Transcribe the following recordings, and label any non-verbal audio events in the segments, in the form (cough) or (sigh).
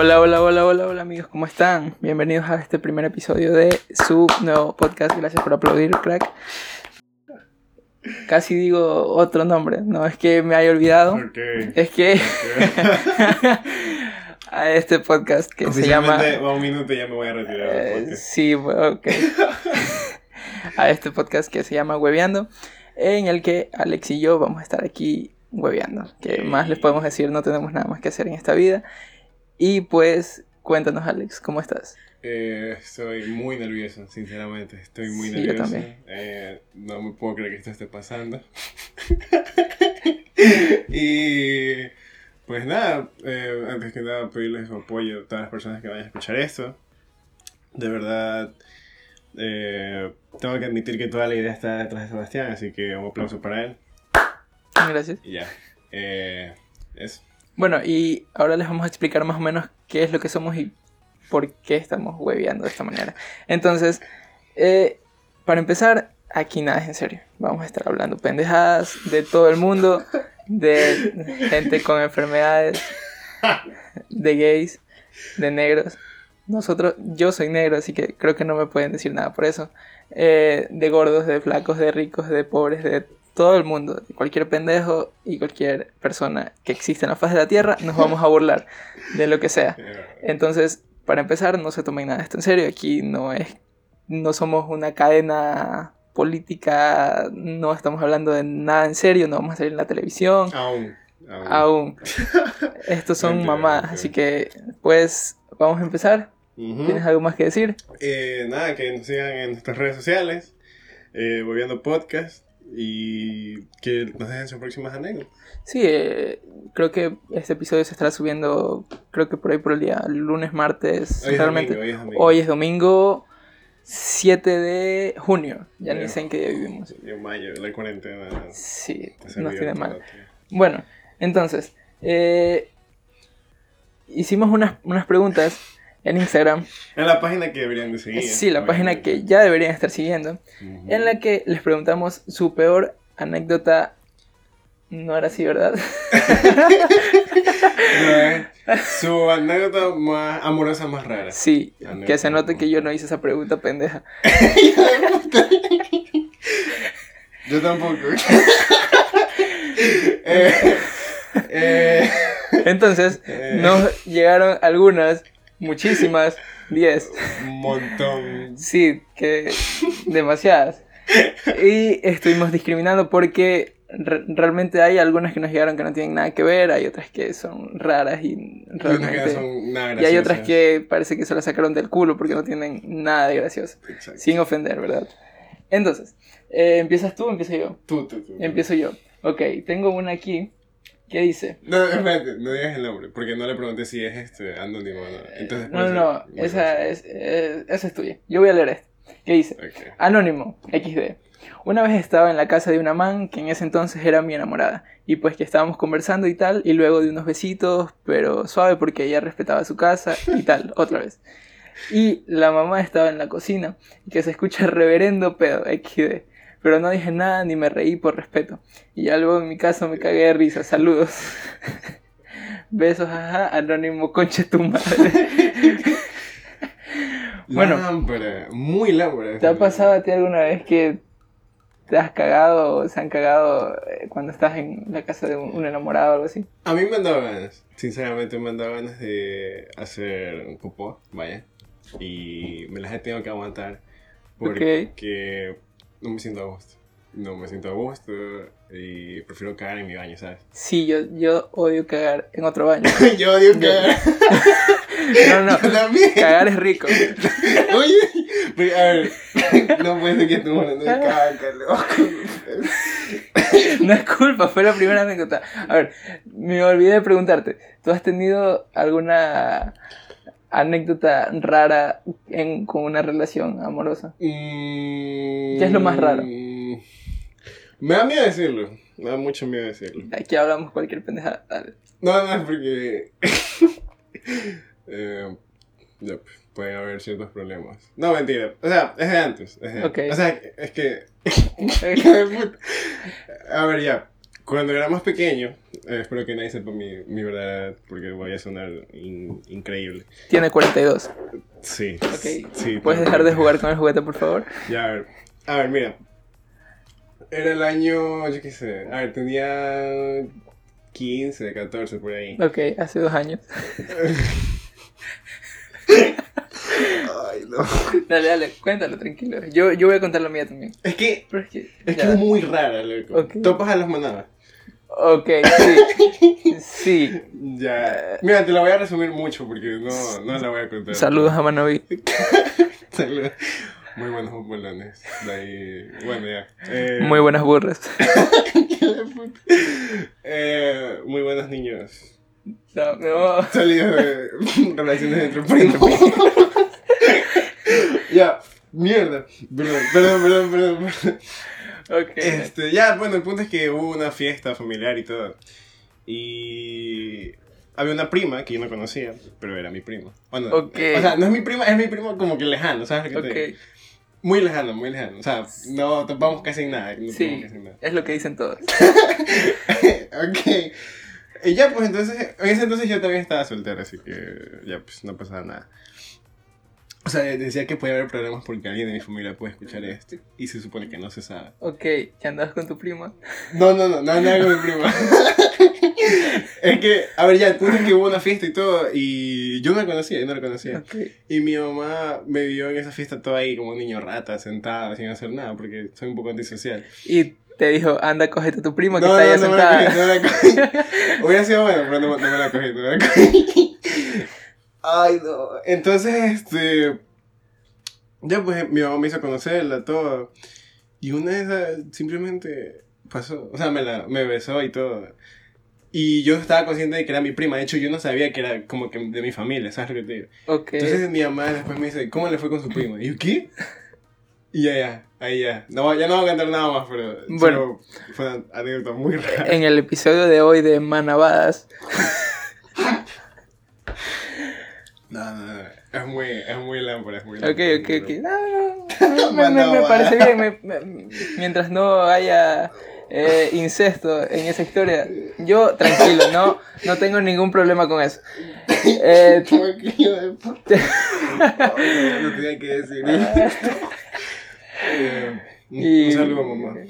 Hola, hola, hola, hola, hola amigos, ¿cómo están? Bienvenidos a este primer episodio de su nuevo podcast. Gracias por aplaudir, crack. Casi digo otro nombre, no es que me haya olvidado, Ok. es que (laughs) a este podcast que se llama... Un minuto ya me voy a retirar. Eh, sí, ok. (laughs) a este podcast que se llama Hueveando, en el que Alex y yo vamos a estar aquí hueveando. ¿Qué más les podemos decir? No tenemos nada más que hacer en esta vida. Y pues, cuéntanos, Alex, ¿cómo estás? Eh, estoy muy nervioso, sinceramente. Estoy muy Sí, yo nervioso. también. Eh, no me puedo creer que esto esté pasando. (laughs) y pues nada, eh, antes que nada pedirles su apoyo a todas las personas que vayan a escuchar esto. De verdad, eh, tengo que admitir que toda la idea está detrás de Sebastián, así que un aplauso para él. Gracias. Y ya. Eso. Bueno, y ahora les vamos a explicar más o menos qué es lo que somos y por qué estamos hueveando de esta manera. Entonces, eh, para empezar, aquí nada es en serio. Vamos a estar hablando pendejadas de todo el mundo, de gente con enfermedades, de gays, de negros. Nosotros, yo soy negro, así que creo que no me pueden decir nada por eso. Eh, de gordos, de flacos, de ricos, de pobres, de todo el mundo, cualquier pendejo y cualquier persona que existe en la faz de la tierra, nos vamos a burlar de lo que sea. Entonces, para empezar, no se tomen nada de esto en serio. Aquí no es, no somos una cadena política, no estamos hablando de nada en serio, no vamos a salir en la televisión, aún. Aún. aún. (laughs) Estos son mentira. así que, pues, vamos a empezar. ¿Tienes algo más que decir? Eh, nada, que nos sigan en nuestras redes sociales, eh, Volviendo Podcast, y que nos dejen sus próximas anécdotas. Sí, eh, creo que este episodio se estará subiendo, creo que por ahí por el día lunes, martes, Hoy es realmente. domingo, hoy es domingo. Hoy es domingo 7 de junio, ya ni Ya. sé en qué día vivimos. En mayo, la cuarentena. Sí, nos tiene mal. Bueno, entonces, eh, hicimos unas, unas preguntas en Instagram. En la página que deberían de seguir. Sí, la página que ya deberían estar siguiendo. En la que les preguntamos su peor anécdota. No era así, ¿verdad? (laughs) No, Su anécdota más amorosa más rara. Sí, Anécdota. que se note que yo no hice esa pregunta pendeja. (laughs) Yo tampoco. (laughs) eh, eh, Entonces, Eh. nos llegaron algunas, muchísimas, 10. un montón. Sí, que demasiadas. Y estuvimos discriminando porque re- realmente hay algunas que nos llegaron que no tienen nada que ver, hay otras que son raras y realmente... son nada Y hay otras que parece que se las sacaron del culo porque no tienen nada de gracioso. Exacto. Sin ofender, ¿verdad? Entonces, eh, ¿empiezas tú o empiezo yo? Tú, tú, tú. Empiezo yo. Ok, tengo una aquí que dice... No, espérate, no digas el nombre, porque no le pregunté si es este anónimo o no. Entonces, No, no, puede no, esa es, eh, esa es tuya. Yo voy a leer esto. ¿Qué dice? Anónimo, XD. Una vez estaba en la casa de una man que en ese entonces era mi enamorada. Y pues que estábamos conversando y tal, y luego de unos besitos, pero suave porque ella respetaba su casa y tal, (laughs) otra vez. Y la mamá estaba en la cocina, y que se escucha reverendo pedo, XD. Pero no dije nada ni me reí por respeto. Y ya luego en mi caso me cagué de risa. Saludos. (laughs) Besos, ajá, anónimo, concha tu madre. (laughs) Bueno. Lámpara, muy lámpara. ¿Te ha pasado a ti alguna vez que te has cagado o se han cagado eh, cuando estás en la casa de un, enamorado o algo así? A mí me han dado ganas, sinceramente me han dado ganas de hacer un popó, vaya. Y me las he tenido que aguantar porque no me siento a gusto. No me siento a gusto y prefiero cagar en mi baño, ¿sabes? (laughs) Sí, yo, yo odio cagar en otro baño. (laughs) Yo odio cagar. (laughs) No, no, Yo también. cagar es rico. Oye, pero, a ver, no puede ser que estemos hablando de caca, loco. No es culpa, fue la primera anécdota. A ver, me olvidé de preguntarte, ¿tú has tenido alguna anécdota rara en, con una relación amorosa? ¿Qué ¿Qué es lo más raro? Me da miedo decirlo. Me da mucho miedo decirlo. Aquí hablamos cualquier pendejada. Dale. No, no, es porque. (laughs) eh, ya, pues, pueden haber ciertos problemas. No, mentira. O sea, es de antes. Es de. O sea, es que. (laughs) A ver, ya. Cuando era más pequeño, Eh, espero que nadie sepa mi, mi verdad porque voy a sonar increíble. Tiene 42. Sí. Ok. Sí, ¿Puedes dejar de jugar con el juguete, por favor? Ya, a ver. A ver, mira. Era el año, yo qué sé. A ver, tenía 15, 14 por ahí. Ok, hace dos años. Ay, no. Dale, dale, cuéntalo, tranquilo. Yo, yo voy a contar la mía también. Es que es que es, que es muy rara, loco. Okay. Topas a los manabas. Ok, sí. (laughs) sí. Ya. Mira, te la voy a resumir mucho porque no, no la voy a contar. Saludos a Manaví. (laughs) Saludos. Muy buenos bolones. De ahí... Bueno, ya. Eh... Muy buenas burras. (laughs) eh, muy buenos niños. No, no. Salidos de relaciones entre primos. ya, mierda. Perdón, perdón, perdón, perdón. Ok. Este, ya, bueno, el punto es que hubo una fiesta familiar y todo. Y había una prima que yo no conocía, pero era mi prima. Bueno, okay. o sea, no es mi prima, es mi primo como que lejano, ¿sabes lo que te digo? Muy lejano, muy lejano. O sea, no topamos casi en nada. No sí, casi nada. es lo que dicen todos. (laughs) ok. Y ya, pues entonces, en ese entonces yo también estaba soltero, así que ya, pues no pasaba nada. O sea, decía que puede haber problemas porque alguien de mi familia puede escuchar esto y se supone que no se sabe. Ok, ¿ya andabas con tu prima? No, no, no, no andaba con mi prima. (laughs) es que, a ver, ya, tú que hubo una fiesta y todo y yo no la conocía, yo no la conocía. Okay. Y mi mamá me vio en esa fiesta todo ahí como un niño rata, sentado, sin hacer nada, porque soy un poco antisocial. Y te dijo, anda, cógete a tu prima que está ahí no, sentada. No, no la cogí, no la cogí. Hubiera sido bueno, pero no, no me la cogí, no me la cogí. (laughs) Ay, no. Entonces, este. Ya, pues mi mamá me hizo conocerla, todo. Y una de esas simplemente pasó. O sea, me, la, me besó y todo. Y yo estaba consciente de que era mi prima. De hecho, yo no sabía que era como que de mi familia, ¿sabes lo que te digo? Okay. Entonces mi mamá después me dice, ¿cómo le fue con su prima? Y yo, ¿qué? Y ya, ya, ahí ya. No, ya no voy a cantar nada más, pero bueno, fue una anécdota muy rara. En el episodio de hoy de Manabadas. (laughs) no, no, no. Es muy, es muy lámpara, es muy lámpara. Ok, ok, ok. No, no, (laughs) me, me, parece bien. mientras no haya eh, incesto en esa historia, yo tranquilo, no, no tengo ningún problema con eso. Eh, (laughs) de puta. (laughs) no, tenía que decir esto. Eh, un saludo, mamá.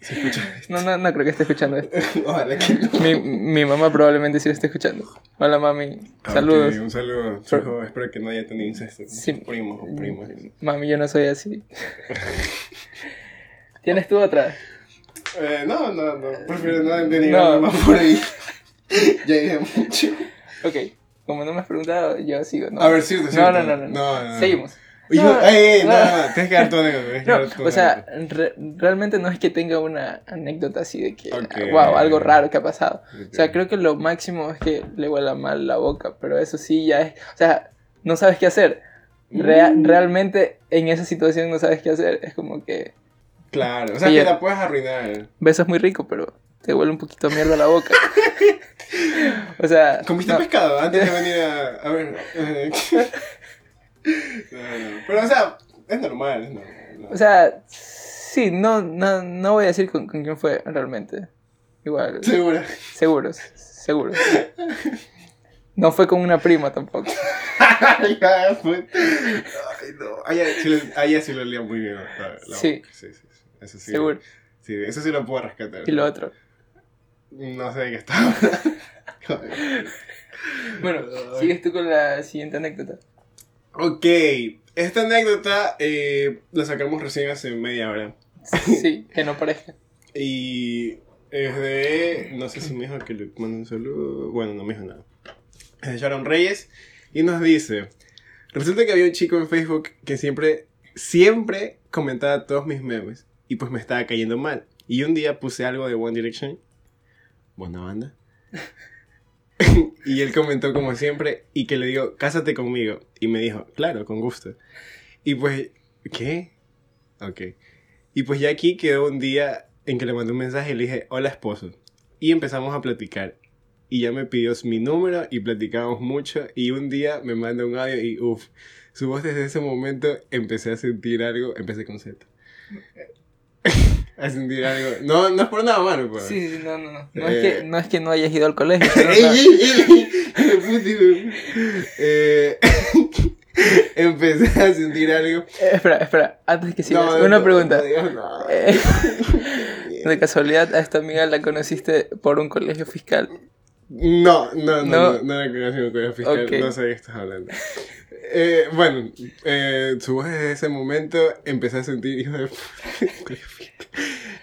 (laughs) No, no, no creo que esté escuchando esto. (laughs) Ojalá que no. Mi, mi mamá probablemente sí lo esté escuchando. Hola, mami. Saludos. un saludo. Pero, espero que no haya tenido incesto. Sí. Primos o primos. Mami, yo no soy así. (laughs) ¿Tienes tú otra? Eh, no, no, no. Prefiero no entender más por ahí. ya dije mucho. Ok. Como no me has preguntado, yo sigo. ¿no? A ver, cierto, cierto. No, no, no. no, no. Seguimos. No, no, ey, no, no, tienes que dar tu anécdota. o sea, realmente no es que tenga una anécdota así de que, wow, algo raro que ha pasado. O sea, creo que lo máximo es que le huela mal la boca, pero eso sí ya es, o sea, no sabes qué hacer. Mm. Realmente en esa situación no sabes qué hacer, es como que... Claro, o sea, que la puedes arruinar. Besas muy rico, pero te huele un poquito a mierda la boca. (laughs) o sea... ¿Comiste pescado antes de venir a, a ver? (laughs) (laughs) Pero, o sea, es normal, ¿no? O sea, sí, no, no, no voy a decir con, quién fue realmente. Igual. Seguro. Seguros, seguro. No fue con una prima tampoco. (laughs) Ay, no. Allá sí, lo leía muy bien. sí. sí. sí, Eso sí. Seguro. Sí, eso sí lo puedo rescatar. ¿Y lo otro? No sé de qué estaba. bueno, sigues tú con la siguiente anécdota. Ok, esta anécdota eh, la sacamos recién hace media hora. Sí, que no parezca. (laughs) y es de. No sé si me dijo que le mando un saludo. Bueno, no me dijo nada. Es de Sharon Reyes y nos dice: Resulta que había un chico en Facebook que siempre, siempre comentaba todos mis memes y pues me estaba cayendo mal. Y un día puse algo de One Direction. Buena banda. (laughs) y él comentó como siempre y que le digo, cásate conmigo. Y me dijo, claro, con gusto. Y pues, ¿qué? Ok. Y pues ya aquí quedó un día en que le mandé un mensaje y le dije, hola esposo. Y empezamos a platicar. Y ya me pidió mi número y platicamos mucho. Y un día me manda un audio y uff, su voz desde ese momento empecé a sentir algo, empecé con Z. (laughs) a sentir algo. No, no es por nada malo, pues. Sí, sí, no, no, no. No, es que, no es que no hayas ido al colegio. (laughs) Eh, (laughs) empecé a sentir algo. Eh, espera, espera, antes que sigas, una pregunta. (laughs) Eh, de casualidad, a esta amiga la conociste por un colegio fiscal. No, no, no, no, no, la conocí por un colegio fiscal, no sé de qué estás hablando. Eh, bueno, eh, su de ese momento empecé a sentir hijo de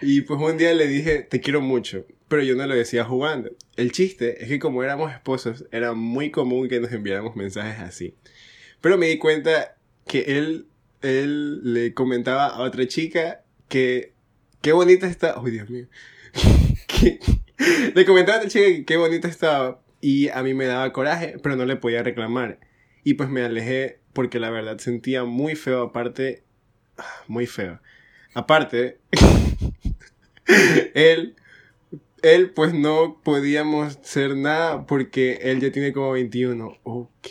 Y pues un día le dije, te quiero mucho, pero yo no lo decía jugando. El chiste es que como éramos esposos, era muy común que nos enviáramos mensajes así. Pero me di cuenta que él, él le comentaba a otra chica que qué bonita está. ¡Ay, Dios mío! (laughs) le comentaba a otra chica que qué bonita estaba y a mí me daba coraje, pero no le podía reclamar. Y pues me alejé porque la verdad sentía muy feo, aparte, muy feo. Aparte, (laughs) él, él pues no podíamos ser nada porque él ya tiene como 21. Ok.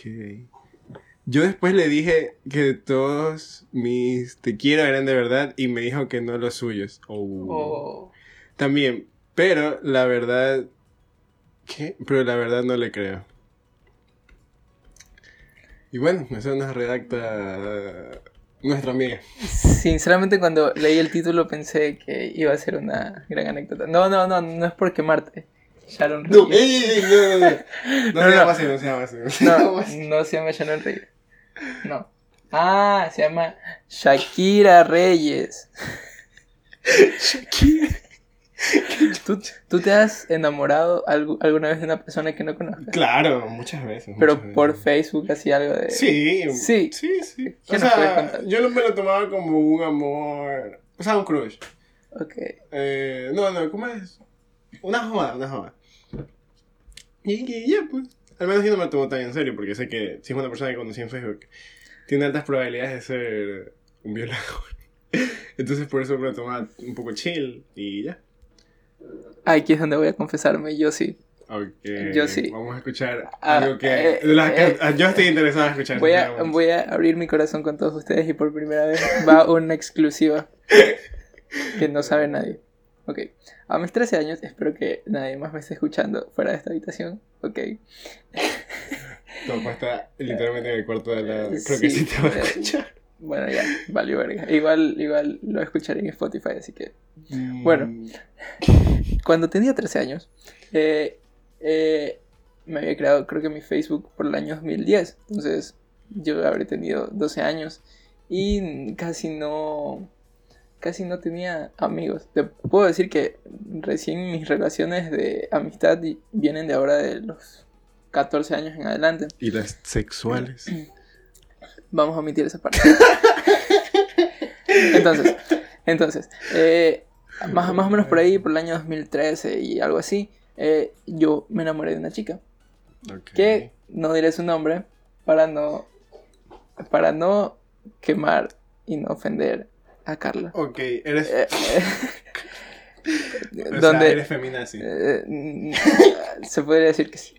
Yo después le dije que todos mis te quiero eran de verdad y me dijo que no los suyos. Oh. oh. También, pero la verdad... ¿Qué? Pero la verdad no le creo. Y bueno, eso nos redacta nuestra amiga. Sinceramente cuando leí el título pensé que iba a ser una gran anécdota. No, no, no, no es por quemarte. Sharon Reyes. No, ey, no, no, no. (laughs) No, se llama así, no se llama así. No, no se llama Sharon Reyes. No. Ah, se llama Shakira Reyes. Shakira. (laughs) (laughs) (laughs) ¿Tú, te has enamorado alguna vez de una persona que no conozcas? Claro, muchas veces. Pero por Facebook, así algo de. Sí, sí, sí. sí. O sea, yo me lo tomaba como un amor. O sea, un crush. Ok. Eh, no, no, ¿cómo es? Una joda, una joda. Y, ya, pues. Al menos yo no me lo tomo tan en serio, porque sé que si es una persona que conocí en Facebook, tiene altas probabilidades de ser un violador. (laughs) Entonces por eso me lo tomaba un poco chill y ya. Aquí es donde voy a confesarme, yo sí. Okay. Yo sí. Vamos a escuchar ah, algo que, eh, eh, yo estoy interesado en escuchar. Voy a, voy a abrir mi corazón con todos ustedes y por primera vez va una exclusiva (laughs) que no sabe nadie. Ok. A mis 13 años, espero que nadie más me esté escuchando fuera de esta habitación. Ok. No, está literalmente en el cuarto de la. Creo que sí te va a escuchar. Bueno, ya, valió verga. Igual, igual lo escucharé en Spotify, así que. Mm. Bueno, cuando tenía 13 años, eh, eh, me había creado, creo que mi Facebook por el año 2010. Entonces, yo habré tenido 12 años y casi no. Casi no tenía amigos. Te puedo decir que recién mis relaciones de amistad vienen de ahora de los 14 años en adelante. ¿Y las sexuales? (clears throat) Vamos a omitir esa parte. entonces, entonces eh, más, más o menos por ahí, por el año 2013 y algo así, eh, yo me enamoré de una chica. Que no diré su nombre para no, para no quemar y no ofender a Carla. Ok, eres... Eh, (laughs) donde, eres feminazi. se podría decir que sí.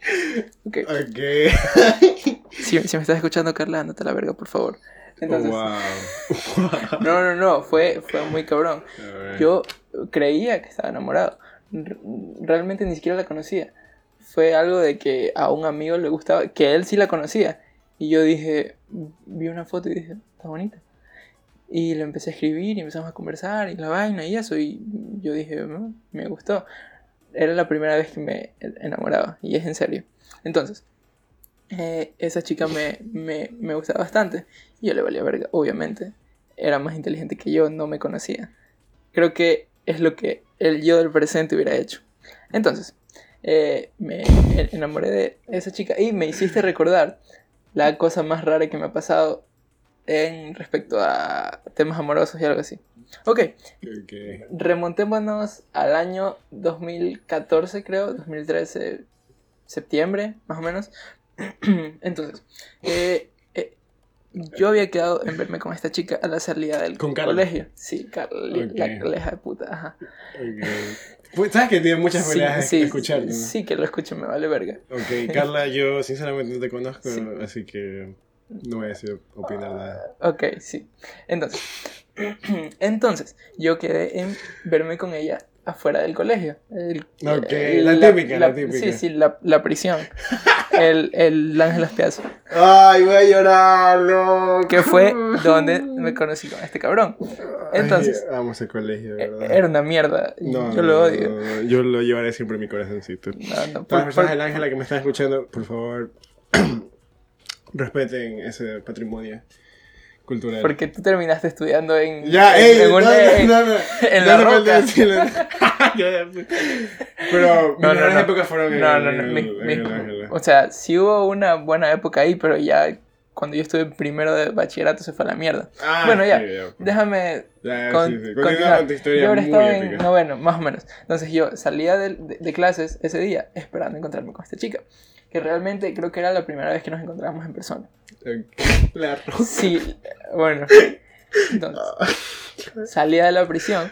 Ok. okay. (laughs) Si, si, me estás escuchando, Carla, andate a la verga, por favor. Entonces, (laughs) no, no, no, fue, fue muy cabrón. Yo creía que estaba enamorado. Realmente ni siquiera la conocía. Fue algo de que a un amigo le gustaba, que él sí la conocía. Y yo dije, vi una foto y dije, está bonita. Y le empecé a escribir y empezamos a conversar y la vaina y eso. Y yo dije, mm, me gustó. Era la primera vez que me enamoraba. Y es en serio. Entonces, eh, esa chica me, me, me gustaba bastante. Y yo le valía verga, obviamente. Era más inteligente que yo, no me conocía. Creo que es lo que el yo del presente hubiera hecho. Entonces, eh, me enamoré de esa chica y me hiciste recordar la cosa más rara que me ha pasado en respecto a temas amorosos y algo así. Ok. okay. Remontémonos al año 2014, creo, 2013, septiembre, más o menos. (clears throat) Entonces, eh, eh, yo había quedado en verme con esta chica a la salida del colegio. Sí, Carla, la coleja de puta, ajá. Pues, sabes que tiene muchas maneras de escuchar. Sí, que lo escucho, me vale verga. Ok, Carla, yo sinceramente no te conozco, así que No voy a decir opinar nada. Ok, sí. Entonces, (clears throat) entonces, yo quedé en verme con ella afuera del colegio. El, ok, la, típica, la, típica. Sí, sí, la, la prisión. (laughs) el, el Ángel Piazza. Ay, voy a llorar, no. Que fue (laughs) donde me conocí con este cabrón. Entonces. Ay, amo ese colegio, e, ¿verdad? Era una mierda. No, yo lo odio. No, yo lo llevaré siempre en mi corazoncito. No, no, Todas las personas del Ángel que me están escuchando, por favor, (clears throat) respeten ese patrimonio cultural. Porque tú terminaste estudiando en. Ya, en, ey, (laughs) en, (laughs) (laughs) no, en- no, no, en la roca. Pero mis No, no, épocas fueron No, no, no. o sea, sí hubo una buena época ahí, pero ya cuando yo estuve primero de bachillerato se fue a la mierda. Ah, bueno, ya. sí, ya. Déjame Ya, con- sí, sí. Continuar. con tu historia Yo muy estado en noveno, más o menos. Entonces yo salía de, de- de clases ese día esperando encontrarme con esta chica. Que realmente creo que era la primera vez que nos encontrábamos en persona. La (laughs) roca. Sí, bueno. Entonces, salía de la prisión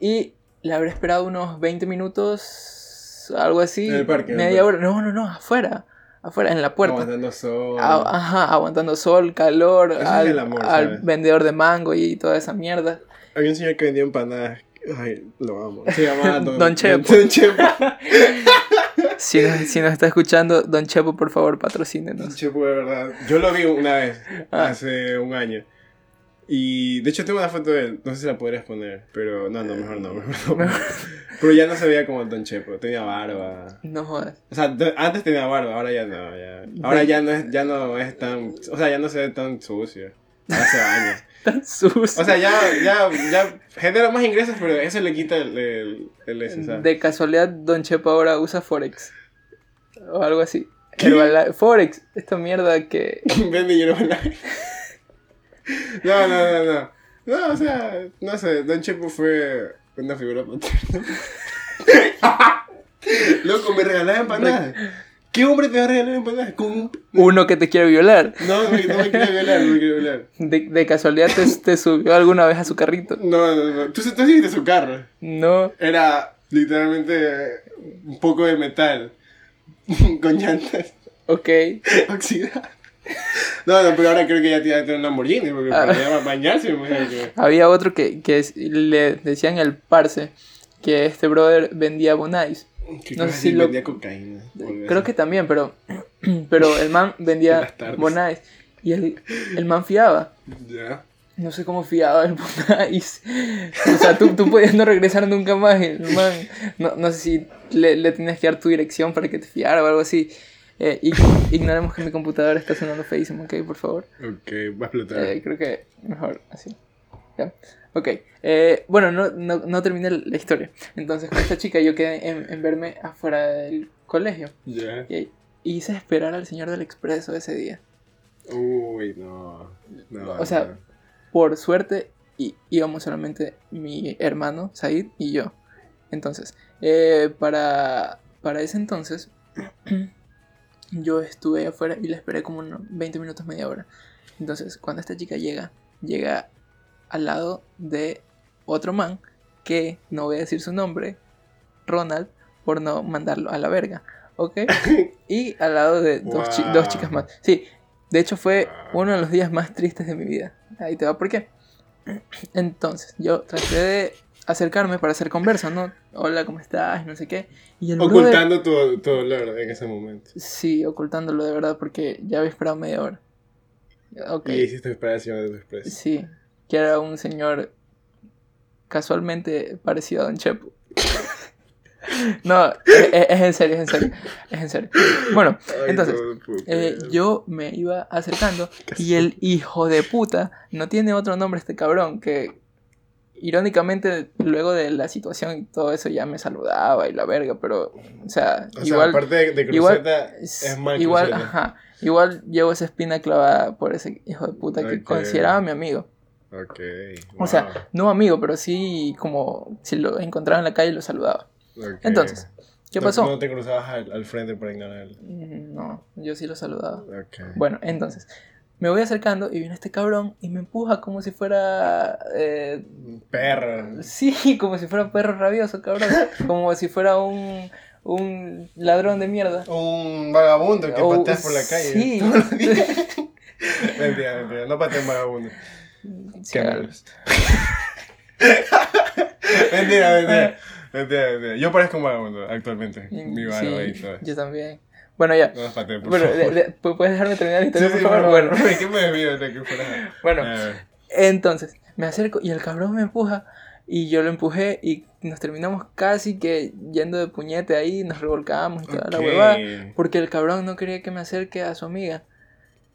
y le habré esperado unos 20 minutos, algo así. En el parque, el Media parque. hora. No, no, no, afuera. Afuera, en la puerta. Aguantando sol. A- ajá, aguantando sol, calor, Eso es al, el amor, al ¿sabes? vendedor de mango y toda esa mierda. Había un señor que vendía empanadas. Ay, lo amo. Se llamaba (laughs) Don, Don Chepo. Don Chepo. (laughs) Si nos, si nos está escuchando, Don Chepo, por favor, Don patrocínenos. Chepo, de verdad. Yo lo vi una vez, Ah. hace un año. Y de hecho tengo una foto de él. No sé si la podrías poner. Pero no, no, mejor no. Mejor no. (laughs) Pero ya no se veía como Don Chepo. Tenía barba. No jodas. O sea, antes tenía barba, ahora ya no. Ya. Ahora ya no, es, ya no es tan. O sea, ya no se ve tan sucio. Hace años. Tan sucio. O sea, ya, ya, ya genera más ingresos, pero eso le quita el, el, el ¿sabes? de casualidad, Don Chepo ahora usa Forex. O algo así. Forex, esta mierda que. (laughs) Vende Herbalife. No, no, no, no. No, o sea, no sé, Don Chepo fue una figura paterna. (laughs) Loco, me regalaba empanadas. ¿Qué hombre te va a regalar empanadas? Con un... Uno que te quiere violar. No, no, me- no me quiero violar, no me quiero violar. De, de casualidad te, te subió alguna vez a su carrito. No, no, no. Tú, tú viste su carro. No. Era literalmente un poco de metal. (laughs) Con llantas Ok. oxidadas. No, no, pero ahora creo que ya tiene que tener un Lamborghini, porque Ah. para bañarse, que... Había otro que, que le decían el parce que este brother vendía bonais. Que No sé si lo- vendía cocaína. Creo que también, pero, (clears throat) pero el man En vendía bonais. Y el, el man fiaba. Ya. No sé cómo fiaba el bonais. O sea, tú, tú podías no regresar nunca más. El man, no, no sé si le, le tenías que dar tu dirección para que te fiara o algo así. Eh, ignoremos que mi computadora está sonando feísimo, ¿ok? Por favor. Ok, va a explotar. Eh, creo que mejor así. Ya. Ok. Eh, bueno, no, no, no terminé la historia. Entonces, con esta chica yo quedé en, en verme afuera del colegio. Ya. Y hice esperar al señor del expreso ese día. Uy, no. no O sea, no. Por suerte, y, íbamos solamente mi hermano, Said, y yo. Entonces, eh, para, para ese entonces, (clears throat) yo estuve afuera y la esperé como unos 20 minutos, media hora. Entonces, cuando esta chica llega, llega al lado de otro man, que no voy a decir su nombre, Ronald, por no mandarlo a la verga, ¿ok? (laughs) Y al lado de dos, chi- dos chicas más. Sí, de hecho fue uno de los días más tristes de mi vida. Ahí te va, ¿por qué? (clears throat) Entonces, yo traté de acercarme para hacer conversa, ¿no? Hola, ¿cómo estás? No sé qué. Y el brother- Ocultando tu, tu dolor en ese momento. Sí, ocultándolo de verdad porque ya había esperado media hora. Ok. Y hiciste esperar encima de tu expreso. Sí, que era un señor casualmente parecido a Don Chepo. (laughs) no, es, es- es en serio, es en serio. Es en serio. Bueno, Ay, entonces, no eh, yo me iba acercando (laughs) y el hijo de puta no tiene otro nombre este cabrón que irónicamente luego de la situación y todo eso ya me saludaba y la verga, pero o sea, O igual aparte de, de igual- cruceta, es igual, cruceta. ajá, igual llevo esa espina clavada por ese hijo de puta que consideraba mi amigo. Ok. O sea, no amigo, pero sí como si lo encontraba en la calle lo saludaba. Entonces, ¿qué No- pasó? No te cruzabas al, al frente para ignorarlo. Mm, No, yo sí lo saludaba. Ok. Bueno, entonces, me voy acercando y viene este cabrón y me empuja como si fuera... eh, Perro. sí, (laughs) como si fuera un perro rabioso, cabrón. (laughs) Como si fuera un, un ladrón de mierda. Un vagabundo que O- pateas por la calle. Sí. (laughs) mentira, mentira. No pateen vagabundo. Sí, hágalo. (laughs) mentira, mentira. Mentira, mentira. Yo parezco un vagabundo actualmente. Mi barba Sí, y todo. yo también. Bueno, ya. No pateen, por Bueno, favor. de- de- ¿puedes dejarme terminar la historia, sí, por favor? Bueno, bueno. (laughs) ¿Qué me desvío de que fuera? bueno. A ver. Entonces, me acerco y el cabrón me empuja y yo lo empujé y nos terminamos casi que yendo de puñete ahí, nos revolcábamos y toda la huevada, porque el cabrón no quería que me acerque a su amiga.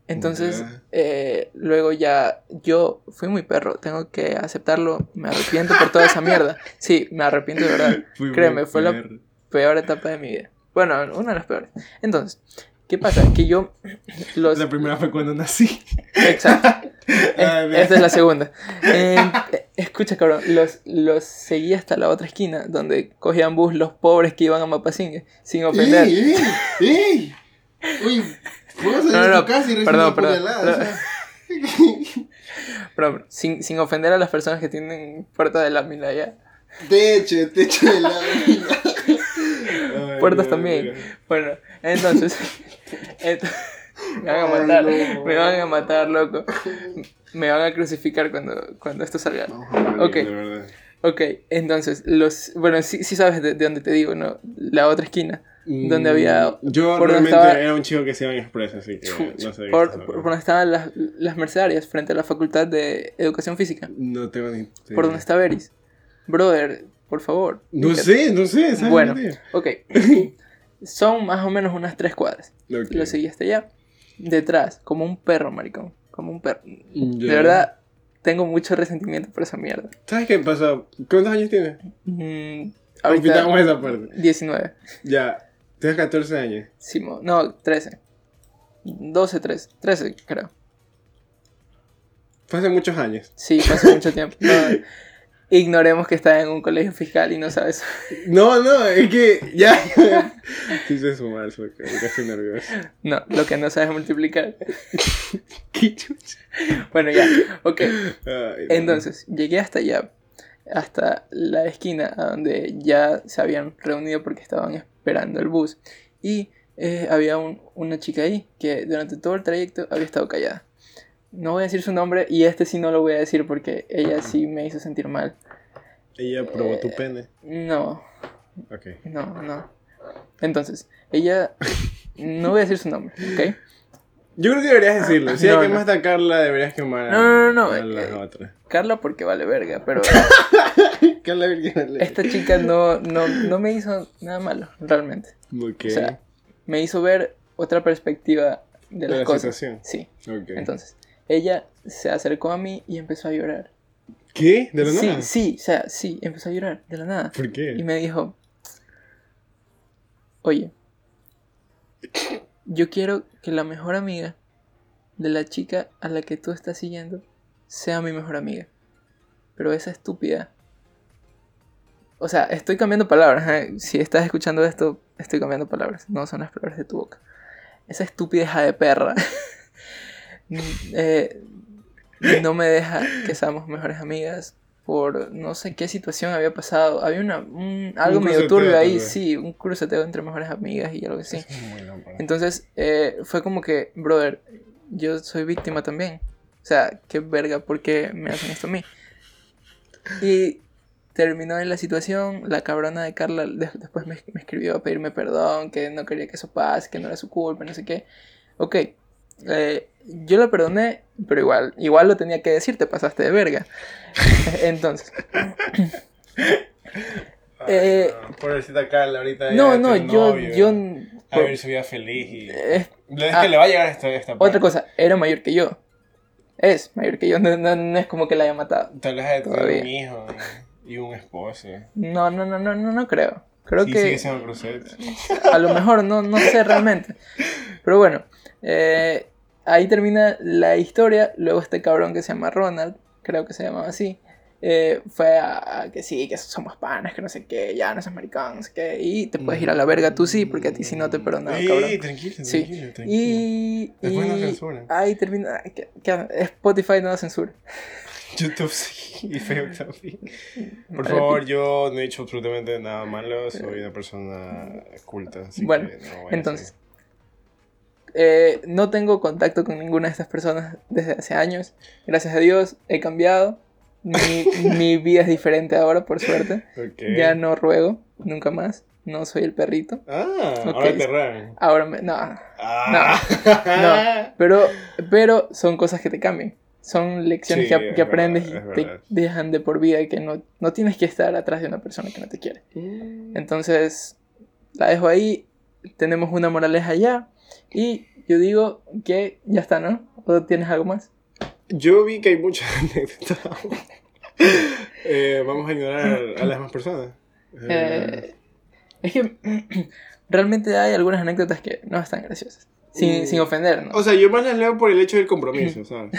Entonces, eh, luego ya yo fui muy perro, tengo que aceptarlo, me arrepiento por toda esa mierda. Sí, me arrepiento de verdad. (laughs) Fui Créeme, fue la peor etapa de mi vida. Bueno, una de las peores. Entonces, ¿qué pasa? Que yo (laughs) los... La primera fue cuando nací. Exacto. (laughs) Ah. Esta es la segunda. Eh, eh, escucha, cabrón, los, los seguí hasta la otra esquina, donde cogían bus los pobres que iban a Mapasingue, sin ofender. ¡Ey, ey! ¡Ey! Uy, ¿puedo salir No, no, tu casa y perdón, perdón, perdón. O sea, Pero, pero, sin, sin ofender a las personas que tienen puerta de lámina ya. Techo, techo de (laughs) Ay, Puertas no, también. no. Bueno, entonces. (laughs) ent- me van a Ay, matar, no. me van a matar, loco. Me van a crucificar cuando, cuando esto salga. Ok. Ok, entonces, los. Bueno, sí, sí sabes de, de dónde te digo, ¿no? La otra esquina. Donde había- Mm, Yo por realmente estaba- era un chico que se iba en express, así que no sé por, por, donde estaban las, las mercedarias, frente a la Facultad de Educación Física. No tengo ni idea. Por donde está Beris. Brother, por favor. No sé, no sé. ¿sabes Bueno, ok. (laughs) Son más o menos unas tres cuadras. Ok. Lo seguí hasta allá. Detrás, como un perro, maricón. Como un perro. Ya. De verdad, tengo mucho resentimiento por esa mierda. ¿Sabes qué pasa? ¿Cuántos años tienes? Mm, ahorita, esa parte. 19. Ya. Tienes 14 años. Simo- no, 13. 12, 13. 13, creo. Fue hace muchos años. Sí, fue hace mucho tiempo. No, (laughs) ignoremos que está en un colegio fiscal y no sabes. No, no, es que ya. (laughs) Quise sumar, porque estoy nervioso. No, lo que no sabes multiplicar. (laughs) Qué chucha. Bueno, ya. Ok. Ay, no. Entonces, llegué hasta allá, hasta la esquina a donde ya se habían reunido porque estaban esperando el bus. Y eh, había un- una chica ahí que durante todo el trayecto había estado callada. No voy a decir su nombre y este sí no lo voy a decir porque ella sí me hizo sentir mal. Ella probó Eh, tu pene. No, Ok. no, no. Entonces, ella... No voy a decir su nombre, ¿ok? Yo creo que deberías decirlo. Si No, hay que no. más a Carla, deberías quemar a, No, no, no, a eh, otras. Carla porque vale verga, pero (laughs) Carla Virgen. esta chica no, no, no me hizo nada malo, realmente. Ok. O sea, me hizo ver otra perspectiva de De las la cosas. situación. Sí. Ok. Entonces, ella se acercó a mí y empezó a llorar. ¿Qué? ¿De la sí, nada? sí, o sea, sí, empezó a llorar de la nada. ¿Por qué? Y me dijo, oye, yo quiero que la mejor amiga de la chica a la que tú estás siguiendo sea mi mejor amiga. Pero esa estúpida... O sea, estoy cambiando palabras. ¿eh? Si estás escuchando esto, estoy cambiando palabras. No son las palabras de tu boca. Esa estúpida hija de perra. (laughs) eh, no me deja que seamos mejores amigas por no sé qué situación había pasado. Había una, un- algo Un medio turbio ahí, sí, un cruceteo entre mejores amigas y algo así. Entonces eh, fue como que, brother, yo soy víctima también. O sea, qué verga, ¿por qué me hacen esto a mí? Y terminó en la situación, la cabrona de Carla de- después me, me escribió a pedirme perdón, que no quería que eso pase, que no era su culpa, no sé qué. Ok, eh, yo la perdoné, pero igual, igual lo tenía que decir, te pasaste de verga. (laughs) Entonces, eh, Ay, no, Pobrecita Carla, ahorita. no, no, yo, novio. yo, A ver su vida feliz y. es- Es ah, que le va a llegar esta, esta otra parte. cosa, era mayor que yo. Es mayor que yo, no, no- no es como que la haya matado. Tal vez haya tenido un hijo y un esposo. No, no, no, no, no, no creo. Creo sí, que sigue siendo crucete. a lo mejor, no, no sé realmente. Pero bueno, eh, ahí termina la historia. Luego este cabrón que se llama Ronald, creo que se llamaba así, eh, fue a, a que sí, que somos panas, que no sé qué, ya no seas maricón, no sé qué. Y te puedes ir a la verga tú sí, porque a ti sí no te perdonaba, Ey, cabrón. tranquilo, Sí. tranquilo, tranquilo. Y, ahí termina. que- que Spotify no censura. YouTube sí, (laughs) y Facebook también. Por favor, yo no he hecho absolutamente nada malo, soy una persona culta. Así Bueno, que no entonces, Eh, no tengo contacto con ninguna de estas personas desde hace años. Gracias a Dios he cambiado. Mi, (laughs) mi vida es diferente ahora, por suerte. Ok. Ya no ruego, nunca más. No soy el perrito. Ah, Ok. ahora te ragan. Ahora me... No, Ah. no. Pero, pero son cosas que te cambian. Son lecciones Sí, que, que aprendes verdad, y te verdad. dejan de por vida y que no, no tienes que estar atrás de una persona que no te quiere. Mm. Entonces, la dejo ahí. Tenemos una moraleja ya. Y yo digo que ya está, ¿no? ¿O tienes algo más? Yo vi que hay muchas (laughs) anécdotas. (laughs) Eh, vamos a ignorar a las demás personas. Eh, es que (clears throat) realmente hay algunas anécdotas que no están graciosas. Sin, Mm. sin ofender, ¿no? o sea, yo más las leo por el hecho del compromiso, (laughs) ¿sabes?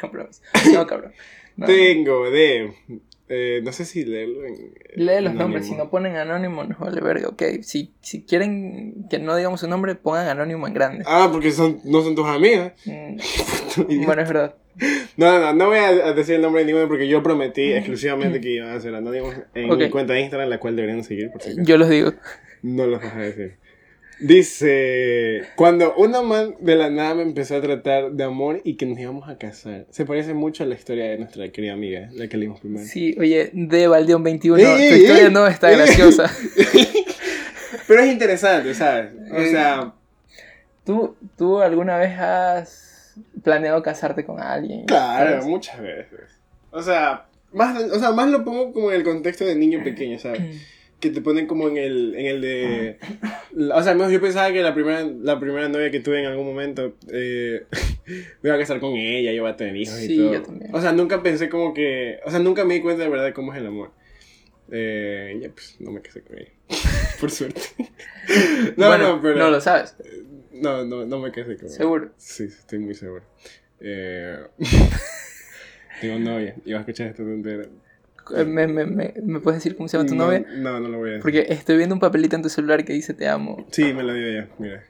Compromiso. No, cabrón. No. Tengo de. Eh, no sé si leerlo en. Lee los nombres, si no ponen anónimo, no vale verga, ok. Si, si quieren que no digamos su nombre, pongan anónimo en grande. Ah, porque son, no son tus amigas. Mm, (laughs) bueno, es verdad. No, no, no voy a decir el nombre de ninguno porque yo prometí exclusivamente que iba a hacer anónimos en mi cuenta de Instagram, la cual deberían seguir, por si. Yo los digo. No los vas a decir. Dice, cuando una man de la nada me empezó a tratar de amor y que nos íbamos a casar. Se parece mucho a la historia de nuestra querida amiga, la que leímos primero. Sí, oye, de Valdeón 21, Ey, tu historia no está graciosa. (laughs) Pero es interesante, ¿sabes? O sea, ¿Tú, ¿Tú alguna vez has planeado casarte con alguien? claro, ¿Sabes? muchas veces. O sea, más, o sea, más lo pongo como en el contexto de niño (clears throat) pequeño, ¿sabes? Que te ponen como en el, en el de... O sea, yo pensaba que la primera, la primera novia que tuve en algún momento eh, (laughs) me iba a casar con ella, iba a tener hijos Sí, y todo. yo también. O sea, nunca pensé como que... O sea, nunca me di cuenta de verdad de cómo es el amor. Eh, ya, pues, no me casé con ella. (laughs) Por suerte. (laughs) no, bueno, no, pero... no lo sabes, No, no, no me casé con ella. seguro. Sí, estoy muy seguro. Eh, tengo novia. Iba a escuchar esto entero. Eh, ¿Me, me, me, me puedes decir cómo se llama tu No, novia? No, no lo voy a decir. Porque estoy viendo un papelito en tu celular que dice te amo. Sí, me lo dio ella, mira.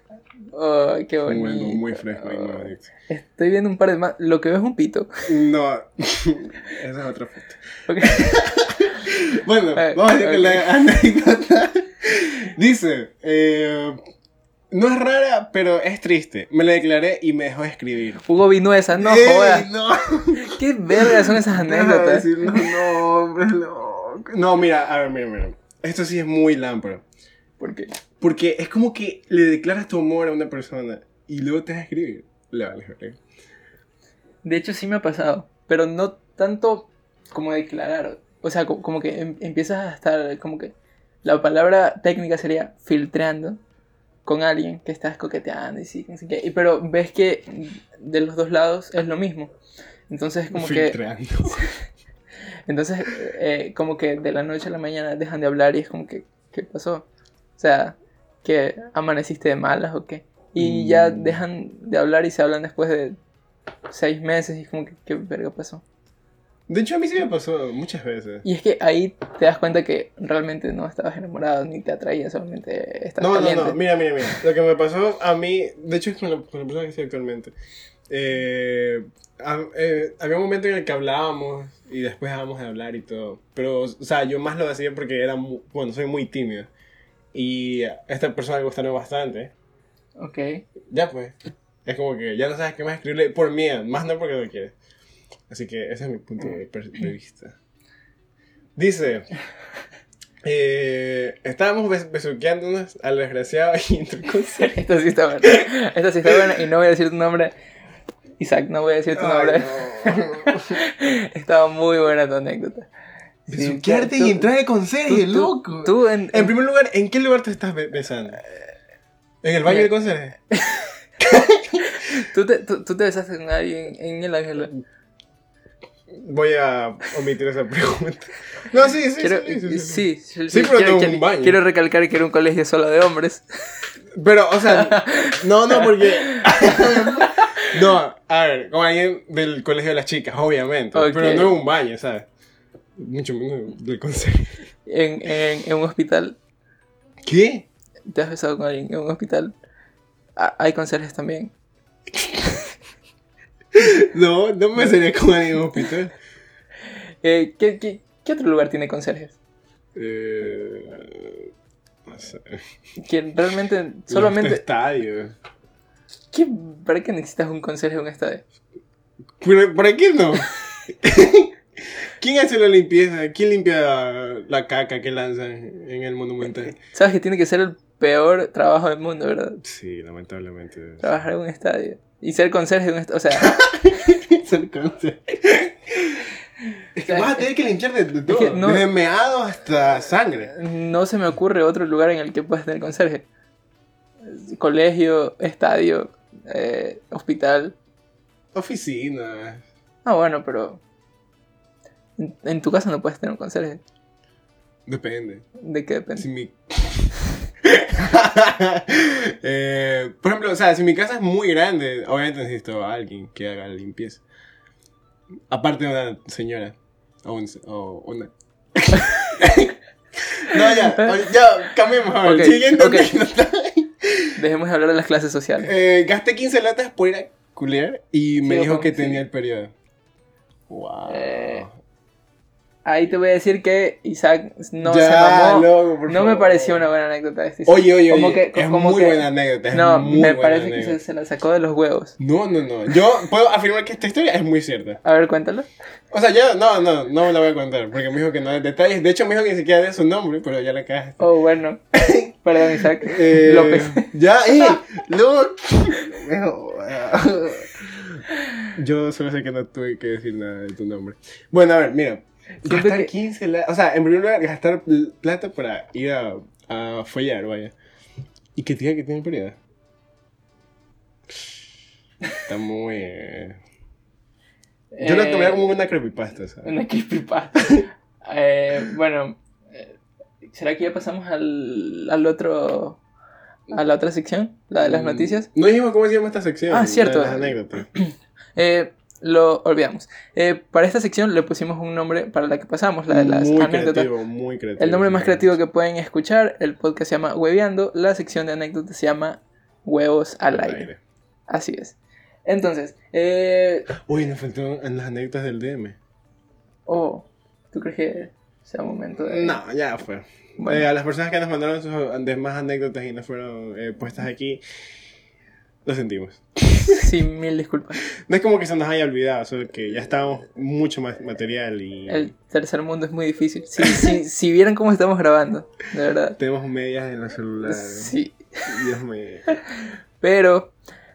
Ay, qué bonito. bueno, muy fresco y. Estoy viendo un par de más. Lo que veo es un pito. No, (laughs) esa es otra foto. (laughs) Bueno, vamos a ir ok. con la anécdota. (laughs) Dice, eh, no es rara, pero es triste. Me la declaré y me dejó escribir. Hugo Vinuesa, no ¡Ey, jodas. No, (laughs) ¿Qué verga son esas anécdotas? decir nombres, no. No, mira, a ver, mira, mira. Esto sí es muy lámpara. ¿Por qué? Porque es como que le declaras tu amor a una persona y luego te vas a escribir. Le vale, verga. De hecho, sí me ha pasado. Pero no tanto como declarar. O sea, co- como que em- empiezas a estar. Como que. La palabra técnica sería filtrando con alguien que estás coqueteando y sí, no sé qué. Y, pero ves que de los dos lados es lo mismo. Entonces, como que. (laughs) Entonces, eh, como que de la noche a la mañana dejan de hablar y es como que, ¿qué pasó? O sea, que amaneciste de malas o qué. Y ya Mm. dejan de hablar y se hablan después de seis meses y es como que, ¿qué verga pasó? De hecho, a mí sí me pasó muchas veces. Y es que ahí te das cuenta que realmente no estabas enamorado ni te atraía, solamente estabas No, no, caliente. no, mira, mira, mira. Lo que me pasó a mí, de hecho es con la, con la persona que estoy actualmente. Eh, ha- eh, había un momento en el que hablábamos y después dejábamos de hablar y todo. Pero, o sea, yo más lo hacía porque era, mu- bueno, soy muy tímido. Y a esta persona le gustaron bastante. Ok. Ya pues. Es como que ya no sabes qué más escribirle por miedo, más no porque no quieres. Así que ese es mi punto de, de vista. Dice, eh, estábamos bes- besuqueándonos al desgraciado (laughs) y entró con. (laughs) Esta sí está buena. Esta sí está buena y no voy a decir tu nombre. Isaac, no voy a decir tu nombre. (laughs) Estaba muy buena tu anécdota. Besuquearte y entrar en conserje, tú- loco. Tú en, En primer lugar, ¿en qué lugar te estás be- besando? ¿En el baño del conserje? tú, te, tú, tú te besaste con alguien en el ángel. Voy a omitir esa (laughs) pregunta. No, sí, sí, Quiero, sí, sí, sí, sí. sí, sí, Sí, pero quiero, quiero- un baño. quiero recalcar que era un colegio solo de hombres. Pero, o sea, (laughs) no, no, porque. (laughs) no, a ver, con alguien del colegio de las chicas, obviamente. Pero no en un baño, ¿sabes? Mucho menos del consejo. En, en, en un hospital. ¿Qué? Te has besado con alguien en un hospital. Ah, hay conserjes también. (laughs) No, no me sería alguien en un hospital. Eh, ¿qué, qué, qué otro lugar tiene conserjes? Eh, no sé. Que realmente (laughs) Los solamente... estadios. ¿Qué, ¿Para qué necesitas un conserje en un estadio? ¿Para qué no? (laughs) ¿Quién hace la limpieza? ¿Quién limpia la caca que lanzan en el monumental? Sabes que tiene que ser el peor trabajo del mundo, ¿verdad? Sí, lamentablemente. Trabajar en un estadio. Y ser conserje de un. O sea. (laughs) ser conserje. Es que vas a tener que limpiar de, todo. desde meado hasta sangre. No se me ocurre otro lugar en el que puedas tener conserje. Colegio, estadio, eh, hospital. Oficina. Ah, bueno, pero. En, tu casa no puedes tener un conserje. Depende. ¿De qué depende? Si mi... (laughs) Eh, por ejemplo, o sea, si mi casa es muy grande, obviamente necesito a alguien que haga la limpieza. Aparte de una señora. O, una. (laughs) no, ya, ya, cambiemos a ver. Siguiente (laughs) Dejemos de hablar de las clases sociales. Eh, gasté 15 latas por ir a culear y me dijo que tenía el periodo. Wow. Eh, Ahí te voy a decir que Isaac no se mamó. no me pareció una buena anécdota. Este oye, oye, oye. es muy buena anécdota. no, me parece que se, la sacó de los huevos. No, no, no. Yo puedo afirmar que esta historia es muy cierta. A ver, cuéntalo. O sea, ya, no, no, no me la voy a contar. Porque me dijo que no hay detalles. De hecho, me dijo que ni siquiera de su nombre, pero ya la cagaste. Oh, bueno. (laughs) Perdón, Isaac. Eh, López. Ya, (laughs) eh. Luego. (laughs) Yo solo sé que no tuve que decir nada de tu nombre. Bueno, a ver, mira. Gastar 15 la... O sea, en primer lugar, gastar plata para ir a, a follar, vaya. Y que diga que tiene periodo. Está muy... Eh... Yo lo tomé como una creepypasta, ¿sabes? Una creepypasta. (laughs) eh, bueno, eh, ¿será que ya pasamos al, al otro... a la otra sección? La de las mm, noticias. No dijimos cómo se llama esta sección. Ah, cierto. las anécdotas. (clears throat) eh, lo olvidamos. Eh, para esta sección le pusimos un nombre para la que pasamos, la de las muy Creativo, muy creativo. El nombre más creativo que pueden escuchar, el podcast se llama Hueveando, la sección de anécdotas se llama Huevos al, aire. Así es. Entonces, eh... Uy, nos faltó en las anécdotas del DM. Oh, ¿tú crees que sea momento de.? No, ya fue. Eh, a las personas que nos mandaron sus demás anécdotas y no fueron eh, puestas aquí, lo sentimos. (laughs) Sí, (laughs) mil disculpas. No es como que se nos haya olvidado, solo que ya estábamos mucho más material y... El tercer mundo es muy difícil. Si, (laughs) si, vieran cómo estamos grabando, de verdad. Tenemos medias en los celulares. Sí. Dios mío. Pero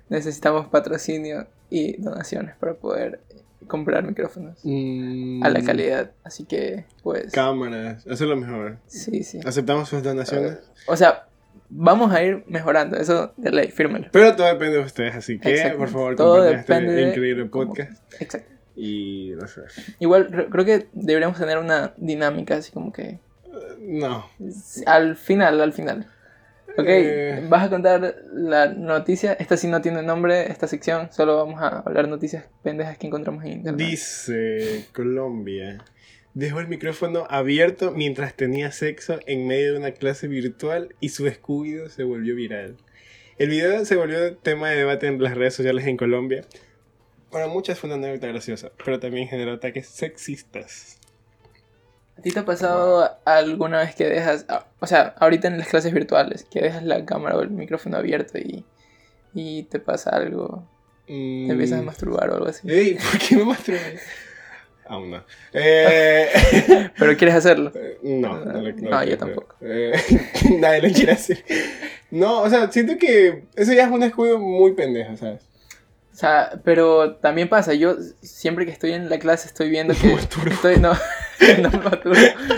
necesitamos patrocinio y donaciones para poder comprar micrófonos mm. a la calidad. Así que, pues... Cámaras, eso es lo mejor. Sí, sí. ¿Aceptamos sus donaciones? O sea, vamos a ir mejorando. Eso de ley, fírmelo. Pero todo depende de ustedes, así que por favor, todo este depende este increíble podcast. Exacto. Y no sé. Igual creo que deberíamos tener una dinámica así como que. no. Al final, al final. Ok, eh. vas a contar la noticia. Esta sí no tiene nombre, esta sección. Solo vamos a hablar noticias pendejas que encontramos en internet. Dice Colombia dejó el micrófono abierto mientras tenía sexo en medio de una clase virtual y su descuido se volvió viral. El video se volvió tema de debate en las redes sociales en Colombia. Para muchas fue una anécdota graciosa, pero también generó ataques sexistas. ¿A ti te ha pasado alguna vez que dejas, o sea, ahorita en las clases virtuales, que dejas la cámara o el micrófono abierto y, y te pasa algo? ¿Te empiezas a mm. masturbar o algo así? Ey, ¿por qué me masturbo? Aún no. Eh, (laughs) (laughs) ¿Pero quieres hacerlo? No, no, no, yo tampoco. Eh, (laughs) nadie lo quiere hacer. No, o sea, siento que eso ya es un escudo muy pendejo, ¿sabes? O sea, pero también pasa, yo siempre que estoy en la clase estoy viendo que... Estoy, no, no,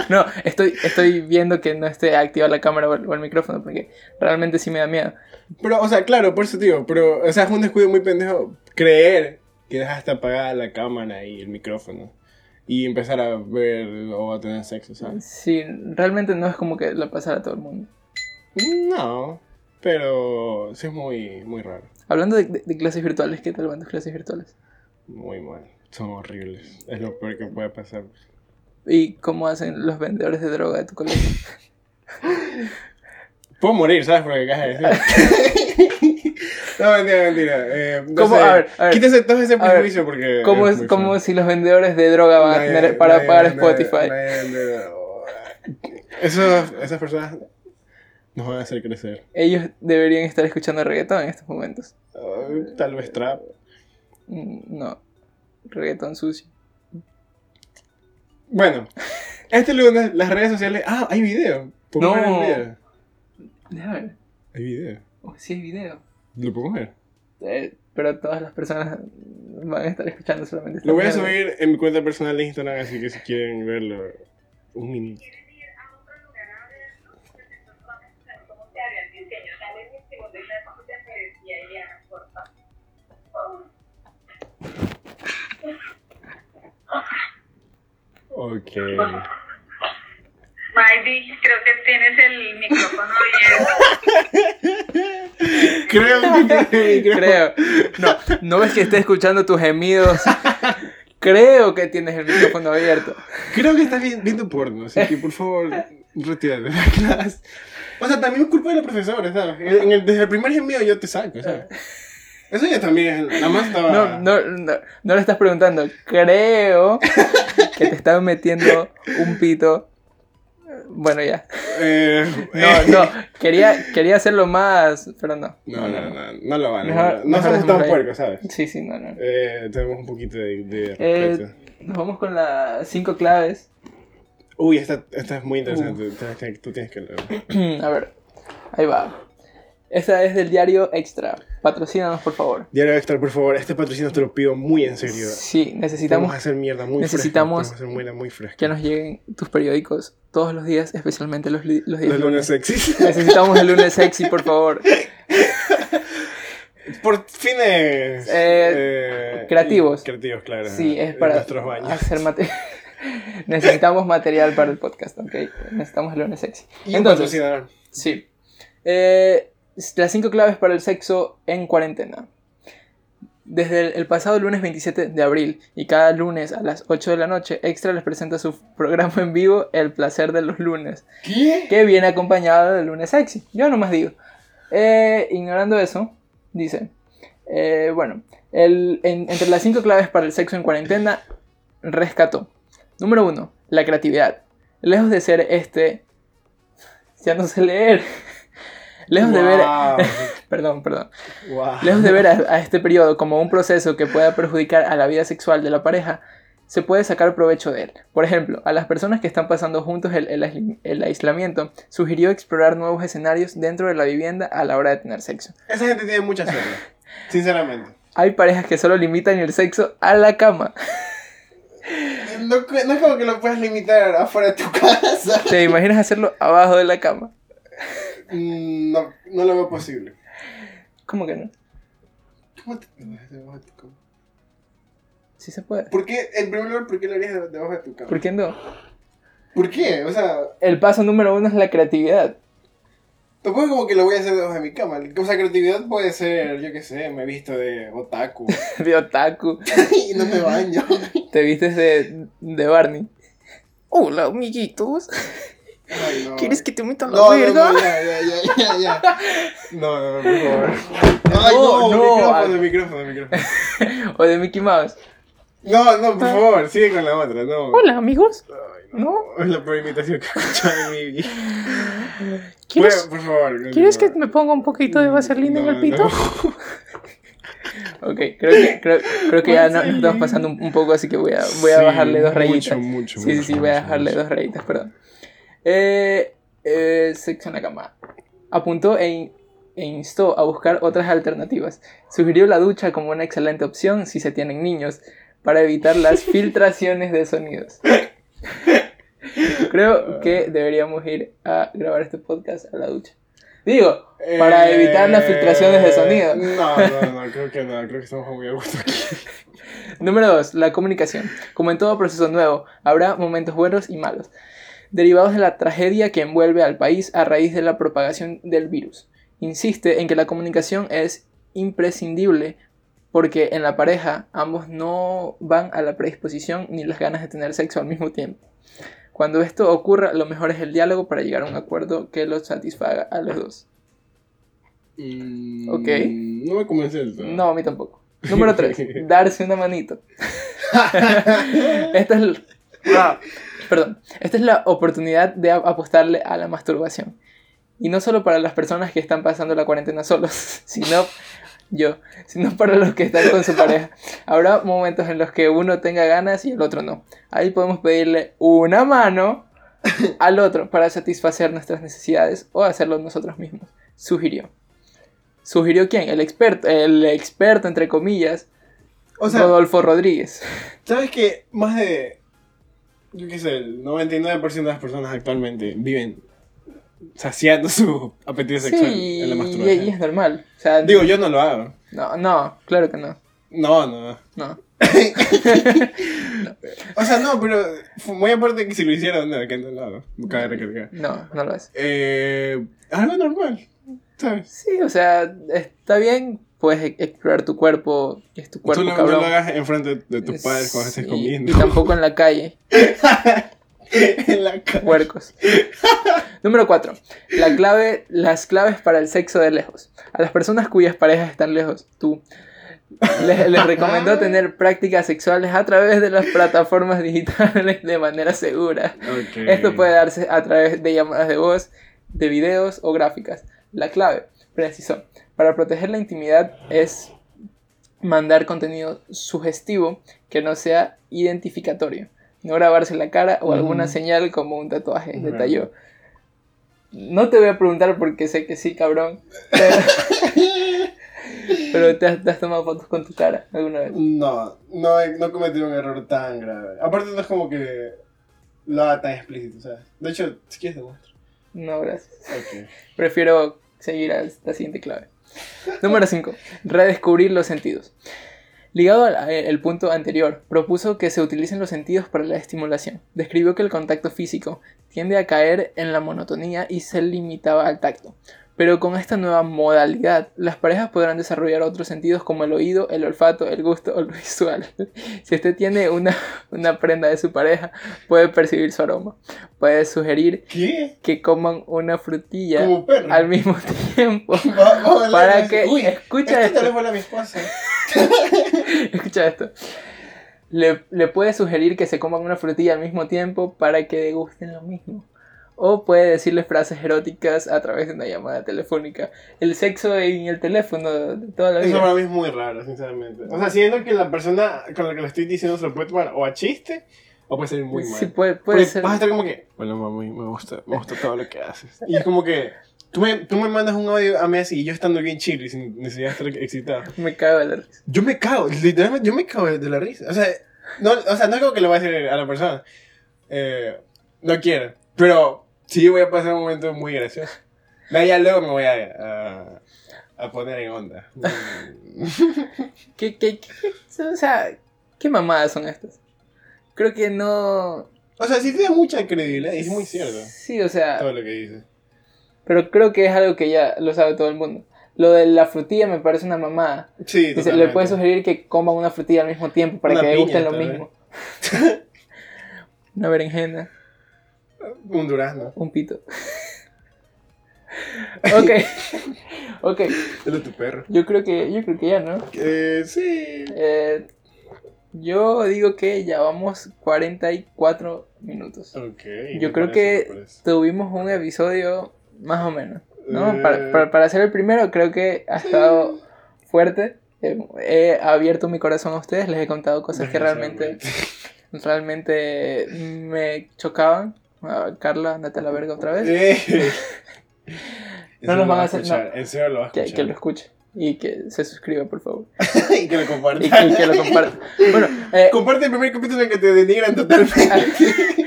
no, estoy, estoy viendo que no esté activa la cámara o el, micrófono porque realmente sí me da miedo. Pero, o sea, claro, por eso digo, pero, o sea, es un descuido muy pendejo creer que dejaste apagada la cámara y el micrófono y empezar a ver o a tener sexo, ¿sabes? Sí, realmente no es como que la pasara a todo el mundo. No, pero sí es muy, muy raro. Hablando de, clases virtuales, ¿qué tal van tus clases virtuales? Muy mal, son horribles. Es lo peor que puede pasar. ¿Y cómo hacen los vendedores de droga de tu colegio? (laughs) Puedo morir, ¿sabes? Por lo que acabas de decir. (laughs) no, mentira, mentira. Eh. A ver, a ver, Quítese todo ese prejuicio porque. ¿Cómo es, como si los vendedores de droga van a tener para pagar Spotify? Eso, esas personas nos van a hacer crecer. Ellos deberían estar escuchando reggaetón en estos momentos. Uh, tal vez trap. Mm, no. Reggaetón sucio. Bueno, este lunes las redes sociales. Ah, hay video. No. ver el video? Déjame ver. Hay video. Oh, sí, hay video. ¿Lo podemos ver? Eh, pero todas las personas van a estar escuchando solamente esta Lo voy a subir en mi cuenta personal de Instagram, así que si quieren verlo, un minuto. Ok. Creo que tienes el micrófono abierto. (laughs) Creo (laughs) que Creo. No, no ves que esté escuchando tus gemidos. Creo que tienes el micrófono abierto. Creo que estás vi- viendo porno, así que por favor, retírate de la clase. O sea, también es culpa de la profesora, ¿sabes? En el- desde el primer envío yo te saco, ¿sabes? Eso ya también es. Nada más estaba. No, no, no, no le estás preguntando. Creo que te estaba metiendo un pito. Bueno, ya. Eh, No, eh, no. Quería, quería hacerlo más, pero no. No, no, no, no lo vale. Mejor- no mejor somos tan puercos, ¿sabes? Sí, sí, no, no. Eh, tenemos un poquito de, de Eh, respeto. nos vamos con las cinco claves. Uy, esta, esta es muy interesante. Que- Tú tienes que leerlo. (clears throat) A ver, ahí va. Esta es del diario Extra. Patrocínanos, por favor. Diario Extra, por favor, este patrocinio te lo pido muy en serio. Sí, Vamos necesitamos a hacer mierda muy necesitamos fresca. Vamos a hacer muy fresca. que nos lleguen tus periódicos todos los días, especialmente los, los días Los lunes sexys. (laughs) Necesitamos el lunes sexy, por favor. (laughs) Por fines Eh, creativos. Creativos, claro. Sí, es para nuestros baños. hacer material. (laughs) Necesitamos material para el podcast, ¿ok? Necesitamos el lunes sexy. Y Entonces, patrocinador. sí. Eh, las cinco claves para el sexo en cuarentena. Desde el, pasado lunes 27 de abril y cada lunes a las 8 de la noche, Extra les presenta su programa en vivo El placer de los lunes, ¿Qué? que viene acompañado del lunes sexy. Yo nomás digo. Eh, ignorando eso, dice, eh, bueno, el- en- entre las cinco claves para el sexo en cuarentena, rescató. Número uno, la creatividad. Lejos de ser este... Ya no sé leer. Lejos de ver... (laughs) Perdón, perdón. Wow. Lejos de ver a, a este periodo como un proceso que pueda perjudicar a la vida sexual de la pareja, se puede sacar provecho de él. Por ejemplo, a las personas que están pasando juntos el, el aislamiento, sugirió explorar nuevos escenarios dentro de la vivienda a la hora de tener sexo. Esa gente tiene mucha suerte. (laughs) Sinceramente. Hay parejas que solo limitan el sexo a la cama. No, no es como que lo puedas limitar afuera de tu (laughs) casa. ¿Te imaginas hacerlo abajo de la cama? Mm, No, no lo veo posible. ¿Cómo que no? ¿Cómo te debajo de tu cama? Sí se puede. ¿Por qué, en primer lugar, por qué lo harías de- debajo de tu cama? ¿Por qué no? ¿Por qué? O sea, El paso número uno es la creatividad. tampoco como que lo voy a hacer debajo de mi cama. O sea, creatividad puede ser, yo qué sé, me he visto de otaku (laughs) De otaku. (laughs) y no me baño. Te vistes de, de Barney. Hola, amiguitos. Ay, no. ¿Quieres que te meta la No, no, verga? no, ya, ya, ya, ya, ya. No, no, no, por favor. Ay, No, no, no, micrófono, micrófono, micrófono. (laughs) O de Mickey Mouse. No, no, por favor, sigue con la otra, no. Hola, amigos. Ay, ¿No? Es la peor imitación que he escuchado en mi vida. ¿Quieres, por favor. ¿quieres que me ponga un poquito de vaselina en el pito? no. Ok, creo que, creo, creo que ya no- estamos pasando un, un poco, así que voy a, voy a Sí, bajarle dos mucho, rayitas. mucho, sí, sí, mucho, sí, voy a mucho, bajarle mucho. dos rayitas, perdón. Eh, eh, cama. Apuntó e, e instó a buscar otras alternativas. Sugirió la ducha como una excelente opción si se tienen niños, para evitar las (laughs) filtraciones de sonidos. Creo que deberíamos ir a grabar este podcast a la ducha. Digo, para Eh, evitar las filtraciones de sonido. No, no, no, creo que no, creo que estamos muy a gusto aquí. Número 2. La comunicación. Como en todo proceso nuevo, habrá momentos buenos y malos, derivados de la tragedia que envuelve al país a raíz de la propagación del virus. Insiste en que la comunicación es imprescindible porque en la pareja ambos no van a la predisposición ni las ganas de tener sexo al mismo tiempo. Cuando esto ocurra, lo mejor es el diálogo para llegar a un acuerdo que los satisfaga a los dos. Ok. Mm, No me convence todo. No, a mí tampoco. Número 3. (laughs) darse una manito. (laughs) Esta es, el- perdón, esta es la oportunidad de apostarle a la masturbación. Y no solo para las personas que están pasando la cuarentena solos, (laughs) sino yo, sino para los que están con su pareja. Habrá momentos en los que uno tenga ganas y el otro no. Ahí podemos pedirle una mano (laughs) al otro para satisfacer nuestras necesidades o hacerlo nosotros mismos. Sugirió. ¿Sugirió quién? El experto, el experto entre comillas, O sea, Rodolfo Rodríguez. ¿sabes que más de. Yo qué sé, el 99% de las personas actualmente viven saciando su apetito sexual Sí, en la y, masturbación? y es normal. O sea, Digo, yo no lo hago. no, no, claro que no. No, no. No. (laughs) O sea, no, pero muy aparte que si lo hiciera, no, que no lo hago. Cabe recargar. No, no lo es. Eh, algo normal, ¿sabes? Sí, o sea, está bien, puedes e- explorar tu cuerpo, es tu cuerpo, Tú no, no cabrón. lo hagas enfrente de, tus padres cuando estés comiendo. Y tampoco en la calle, (laughs) en la cara. puercos. Número 4. La clave, las claves para el sexo de lejos. A las personas cuyas parejas están lejos, tú, les, les recomendó (laughs) tener prácticas sexuales a través de las plataformas digitales de manera segura. Esto puede darse a través de llamadas de voz, de videos o gráficas. La clave, precisó, para proteger la intimidad es mandar contenido sugestivo que no sea identificatorio. No grabarse la cara o alguna señal como un tatuaje, Ujú. detalló. No te voy a preguntar porque sé que sí, cabrón. Pero, (laughs) pero te, has, te has tomado fotos con tu cara alguna vez. No, no, he- no cometí un error tan grave. Aparte, no es como que lo haga tan explícito, ¿sabes? De hecho, si quieres, te muestro. No, gracias. Ok. Prefiero seguir a la siguiente clave. Número 5. Redescubrir los sentidos. Ligado al el punto anterior, propuso que se utilicen los sentidos para la estimulación. Describió que el contacto físico tiende a caer en la monotonía y se limitaba al tacto. Pero con esta nueva modalidad, las parejas podrán desarrollar otros sentidos como el oído, el olfato, el gusto o lo visual. (laughs) Si usted tiene una, una prenda de su pareja, puede percibir su aroma. Puede sugerir ¿Qué? que coman una frutilla al mismo (laughs) tiempo. (laughs) Va- va Para que- Uy, escucha esto. esto. a mi esposa. Escucha esto. Le, le puede sugerir que se coman una frutilla al mismo tiempo para que degusten lo mismo. O puede decirle frases eróticas a través de una llamada telefónica. El sexo en el teléfono de toda la Eso vida. para mí es muy raro, sinceramente. O sea, siento que la persona con la que lo estoy diciendo se lo puede tomar o a chiste o puede ser muy mal. Sí, puede, puede Porque ser. Vas a estar como que, bueno, mami, me gusta, me gusta todo lo que haces. Y es como que, tú me, tú me mandas un audio a mí así y yo estando bien chill y sin necesidad de estar excitado. Me cago de la risa. Yo me cago, literalmente yo me cago de la risa. O sea, no, o sea, no es como que le voy a decir a la persona, eh, no quiero, pero sí voy a pasar un momento muy gracioso. Ya luego me voy a, a, a poner en onda. ¿Qué, qué, qué- o sea, ¿qué mamadas son estas? Creo que no. O sea, sí tiene mucha credibilidad y es muy cierto Sí, o sea. todo lo que dice. Pero creo que es algo que ya lo sabe todo el mundo. Lo de la frutilla me parece una mamada. Sí, Dice, le puedes sugerir que coman una frutilla al mismo tiempo para Una que piña, gusten lo mismo. (laughs) una berenjena, Un durazno. un pito. (laughs) ok. ok. Es de tu perro. Yo creo que, yo creo que ya, ¿no? Eh, sí. Eh, yo digo que ya vamos 44 minutos. Ok. Yo creo parece, que tuvimos un episodio más o menos. ¿no? Eh. Para, para, para ser el primero, creo que ha estado fuerte. He abierto mi corazón a ustedes, les he contado cosas que realmente, realmente me chocaban. Ah, Carla, andate a la verga otra vez. (laughs) No nos van va a hacer- En serio lo va a Que, escuchar. que lo escuche y que se suscriba, por favor. (laughs) y que lo comparta. Y que, y que lo comparta. Bueno, eh, Comparte el primer capítulo en que te denigran totalmente.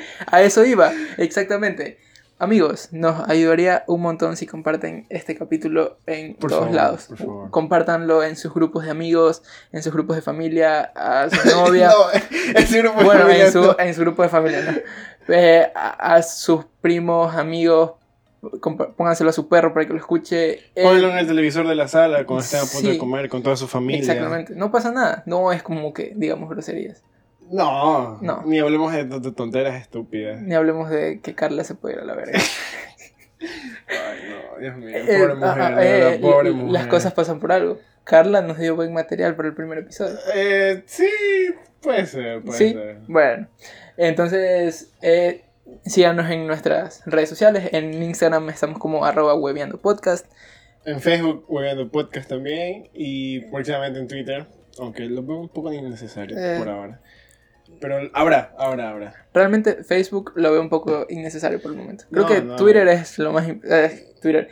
(laughs) a eso iba, exactamente. Amigos, nos ayudaría un montón si comparten este capítulo en Por todos favor, lados. por favor. Compártanlo en sus grupos de amigos, en sus grupos de familia, a (laughs) su novia. no, ese grupo de bueno, familia en su, no. en su grupo de familia, ¿no? Eh, a, a sus primos, amigos, pónganselo a su perro para que lo escuche. Ponlo en el televisor de la sala cuando estén a punto de comer con toda su familia. Exactamente, no pasa nada, no es como que digamos groserías. No, No. Ni hablemos de, de tonteras estúpidas. Ni hablemos de que Carla se puede ir a la verga. Ay, no, Dios mío. Eh, Pobre mujer. eh, pobre mujer. Las cosas pasan por algo. Carla nos dio buen material para el primer episodio. Eh, sí, puede ser, puede Sí, ser. bueno. Entonces, eh, síganos en nuestras redes sociales. En Instagram estamos como arroba podcast. en Facebook, Hueveando Podcast también. Y próximamente en Twitter. Aunque lo veo un poco innecesario Eh. por ahora. Pero ahora, ahora, ahora. Realmente Facebook lo veo un poco innecesario por el momento. Creo No, que no. Twitter es lo más... eh, Twitter.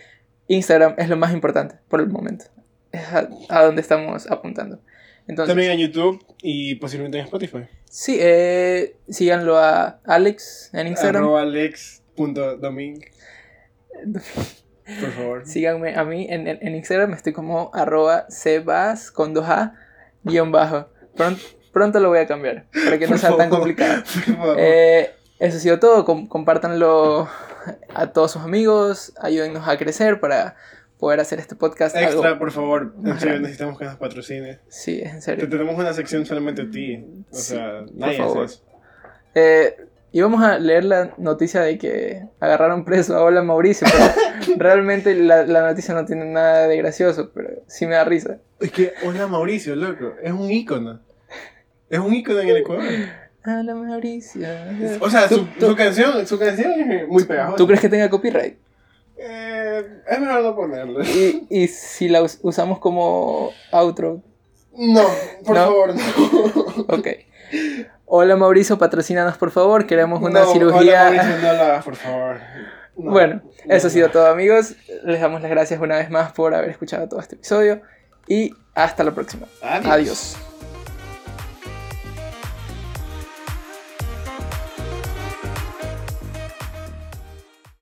Instagram es lo más importante por el momento. Es a, a donde estamos apuntando. Entonces, También en YouTube y posiblemente en Spotify. sí, eh, síganlo a Alex en Instagram. Arroba alex.doming. Por favor. (laughs) Síganme a mí en, en- en Instagram, estoy como arroba sebas con 2a guion bajo. Pronto, pronto lo voy a cambiar para que no Por sea tan favor. complicado. (laughs) Por favor. Eh, eso ha sido todo. Com- compártanlo a todos sus amigos. Ayúdennos a crecer para poder hacer este podcast. Extra, algo- por favor. En serio, necesitamos que nos patrocines. Sí, es en Te serio. tenemos una sección solamente a ti. O Sí, sea, por nadie favor. hace eso. Eh, y vamos a leer la noticia de que agarraron preso a Hola Mauricio. Pero (laughs) realmente la, la noticia no tiene nada de gracioso, pero sí me da risa. Es que, hola Mauricio, loco. Es un ícono. Es un ícono en el Ecuador. Hola Mauricio. O sea, ¿Tú- su, tú- su canción, su canción es muy pegajosa. ¿Tú crees que tenga copyright? Eh, es mejor no ponerlo. Y, y si la us- usamos como outro, No, por ¿No? favor, no. (laughs) ok. Hola Mauricio, patrocínanos por favor, queremos una No, cirugía. Hola Mauricio, no lo hagas, por favor. No. Bueno, eso ha No. sido todo amigos. Les damos las gracias una vez más por haber escuchado todo este episodio y hasta la próxima. Adiós. Adiós.